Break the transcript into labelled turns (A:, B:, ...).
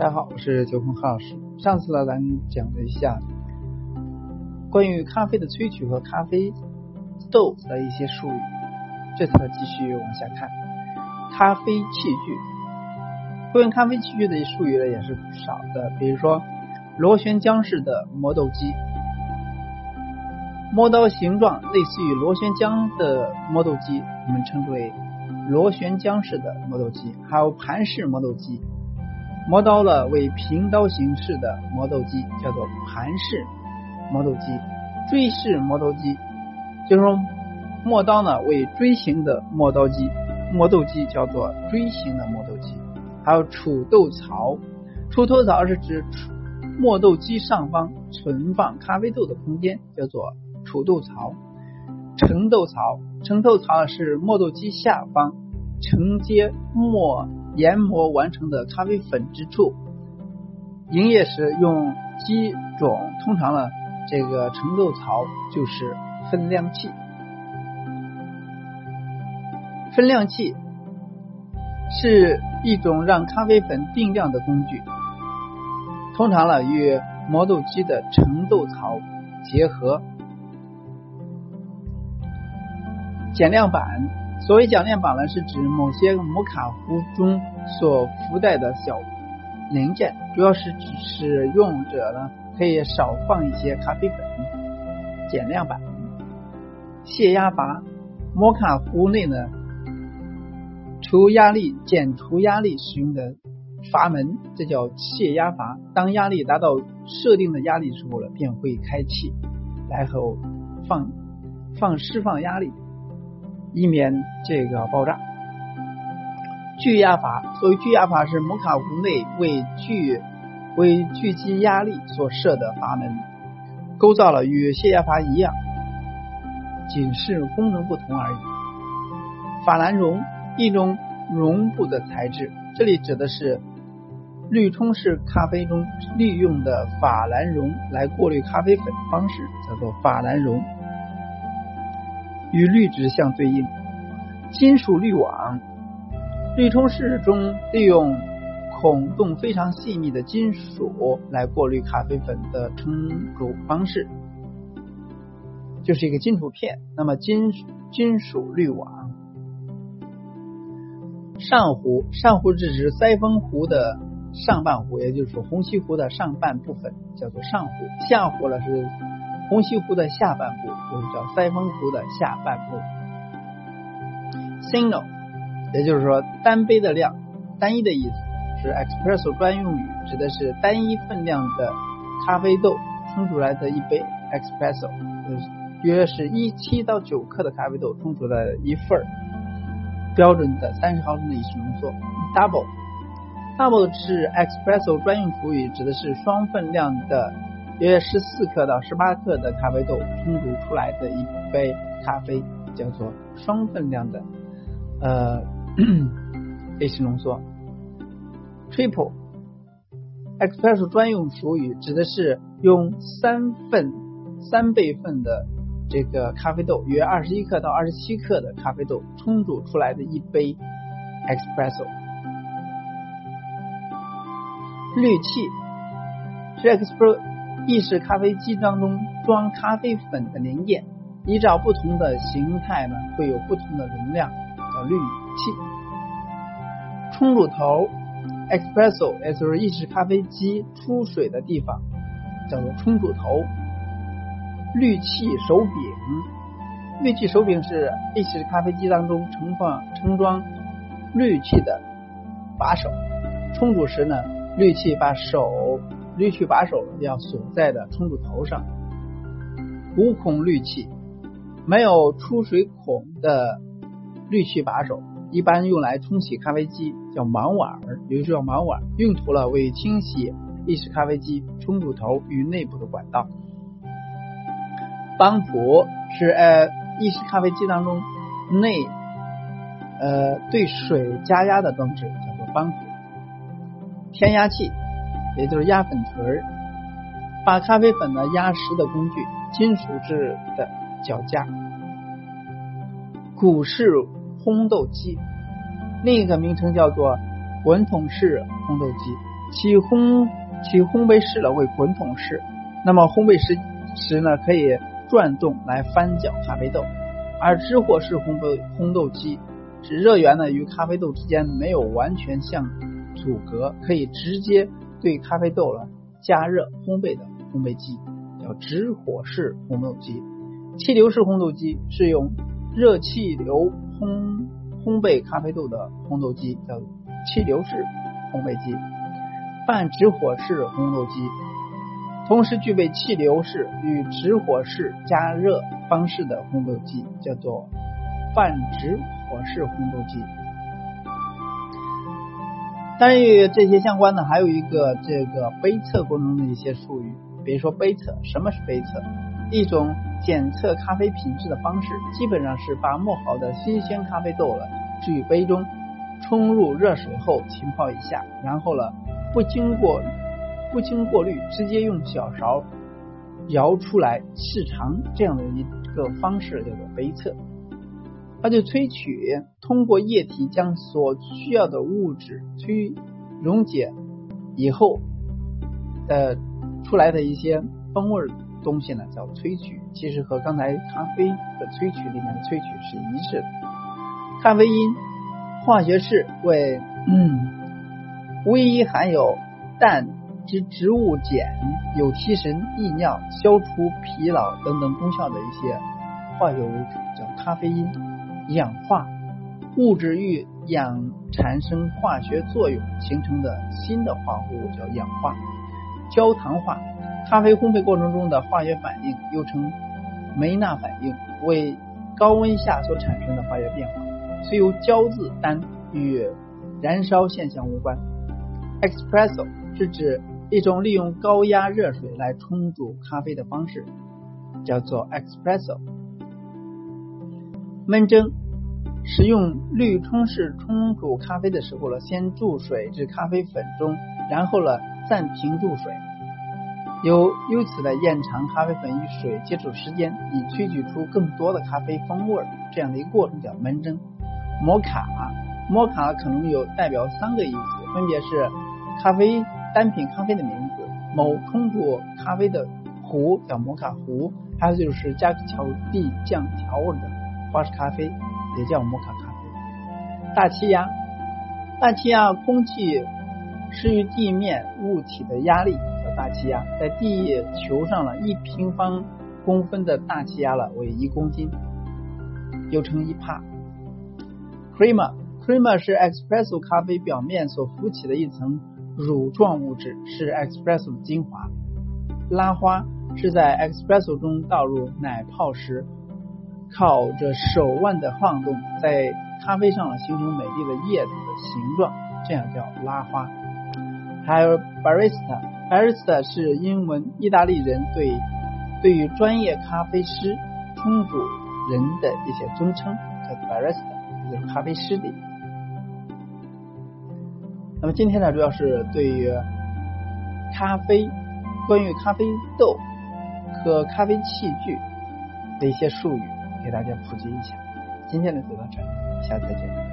A: 大家好，我是九峰何老师。上次呢，咱讲了一下关于咖啡的萃取和咖啡豆的一些术语。这次呢继续往下看咖啡器具。关于咖啡器具的术语呢，也是不少的。比如说螺旋桨式的磨豆机，磨刀形状类似于螺旋桨的磨豆机，我们称之为螺旋桨式的磨豆机。还有盘式磨豆机。磨刀了为平刀形式的磨豆机，叫做盘式磨豆机；锥式磨豆机，就是说磨刀呢为锥形的磨刀机，磨豆机叫做锥形的磨豆机。还有储豆槽，储豆槽是指磨豆机上方存放咖啡豆的空间，叫做储豆槽。盛豆槽，盛豆槽是磨豆机下方承接磨。研磨完成的咖啡粉之处，营业时用机种，通常呢，这个盛豆槽就是分量器。分量器是一种让咖啡粉定量的工具，通常呢与磨豆机的盛豆槽结合。减量板。所谓铰链板呢，是指某些摩卡壶中所附带的小零件，主要是指使用者呢可以少放一些咖啡粉。减量板、泄压阀，摩卡壶内呢除压力减除压力使用的阀门，这叫泄压阀。当压力达到设定的压力时候呢，便会开启，然后放放释放压力。以免这个爆炸。聚压阀，所谓聚压阀是摩卡壶内为聚为聚集压力所设的阀门，构造了与泄压阀一样，仅是功能不同而已。法兰绒，一种绒布的材质，这里指的是滤冲式咖啡中利用的法兰绒来过滤咖啡粉的方式，叫做法兰绒。与滤纸相对应，金属滤网，滤冲室中利用孔洞非常细密的金属来过滤咖啡粉的冲煮方式，就是一个金属片。那么金金属滤网，上壶，上壶是指塞风壶的上半壶，也就是说虹吸壶的上半部分叫做上壶，下壶呢是。虹吸壶的下半部就是叫塞风壶的下半部。Single，也就是说单杯的量，单一的意思是 Espresso 专用语，指的是单一分量的咖啡豆冲出来的一杯 Espresso，约是一七到九克的咖啡豆冲出来的一份标准的三十毫升的意式浓缩。Double，Double 是 Espresso 专用术语，指的是双分量的。约十四克到十八克的咖啡豆冲煮出来的一杯咖啡，叫做双分量的呃意式浓缩。Triple Espresso 专用术语，指的是用三份三倍份的这个咖啡豆，约二十一克到二十七克的咖啡豆冲煮出来的一杯 Espresso。滤器是 Espresso。意式咖啡机当中装咖啡粉的零件，依照不同的形态呢，会有不同的容量，叫滤器。冲煮头，espresso，也就是意式咖啡机出水的地方，叫做冲煮头。滤器手柄，滤器手柄是意式咖啡机当中盛放盛装滤器的把手。冲煮时呢，滤器把手。滤器把手要锁在的冲煮头上，无孔滤器没有出水孔的滤器把手，一般用来冲洗咖啡机，叫盲碗儿，也就是叫盲碗，用途了为清洗意式咖啡机冲煮头与内部的管道。帮浦是呃意式咖啡机当中内呃对水加压的装置，叫做帮浦。添压器。也就是压粉锤儿，把咖啡粉呢压实的工具，金属制的脚架。鼓式烘豆机，另一个名称叫做滚筒式烘豆机。其烘其烘焙室呢为滚筒式，那么烘焙时时呢可以转动来翻搅咖啡豆，而直火式烘焙烘豆机，指热源呢与咖啡豆之间没有完全相阻隔，可以直接对咖啡豆了加热烘焙的烘焙机，叫直火式烘豆机。气流式烘豆机是用热气流烘烘焙咖啡豆的烘豆机，叫气流式烘焙机。半直火式烘豆机，同时具备气流式与直火式加热方式的烘豆机，叫做半直火式烘豆机。但，与这些相关的还有一个这个杯测过程的一些术语，比如说杯测，什么是杯测？一种检测咖啡品质的方式，基本上是把磨好的新鲜咖啡豆了置于杯中，冲入热水后浸泡一下，然后了不经过不经过滤，直接用小勺舀出来试尝，这样的一个方式叫做杯测。它就萃取，通过液体将所需要的物质萃溶解以后的出来的一些风味。东西呢叫萃取，其实和刚才咖啡的萃取里面的萃取是一致的。咖啡因化学式为嗯，唯一含有氮之植物碱，有提神利尿、消除疲劳等等功效的一些化学物质，叫咖啡因。氧化物质与氧产生化学作用形成的新的化合物叫氧化。焦糖化。咖啡烘焙过程中的化学反应又称梅纳反应，为高温下所产生的化学变化，虽由焦字但与燃烧现象无关。Espresso 是指一种利用高压热水来冲煮咖啡的方式，叫做 Espresso。焖蒸使用滤冲式冲煮咖啡的时候呢，先注水至咖啡粉中，然后呢暂停注水。由由此来延长咖啡粉与水接触时间，以萃取出更多的咖啡风味儿，这样的一个过程叫焖蒸。摩卡，摩卡可能有代表三个意思，分别是咖啡单品咖啡的名字，某冲煮咖啡的壶叫摩卡壶，还有就是加巧地酱调味的花式咖啡也叫摩卡咖啡。大气压，大气压空气施于地面物体的压力叫。大气压在地球上了一平方公分的大气压了为一公斤，又称一帕。Crema，Crema 是 Espresso 咖啡表面所浮起的一层乳状物质，是 Espresso 的精华。拉花是在 Espresso 中倒入奶泡时，靠着手腕的晃动，在咖啡上形成美丽的叶子的形状，这样叫拉花。还有 Barista。Barista 是英文意大利人对对于专业咖啡师、冲煮人的一些尊称，叫 Barista，就是咖啡师的。那么今天呢，主要是对于咖啡、关于咖啡豆和咖啡器具的一些术语，给大家普及一下。今天的就到这里，下次再见。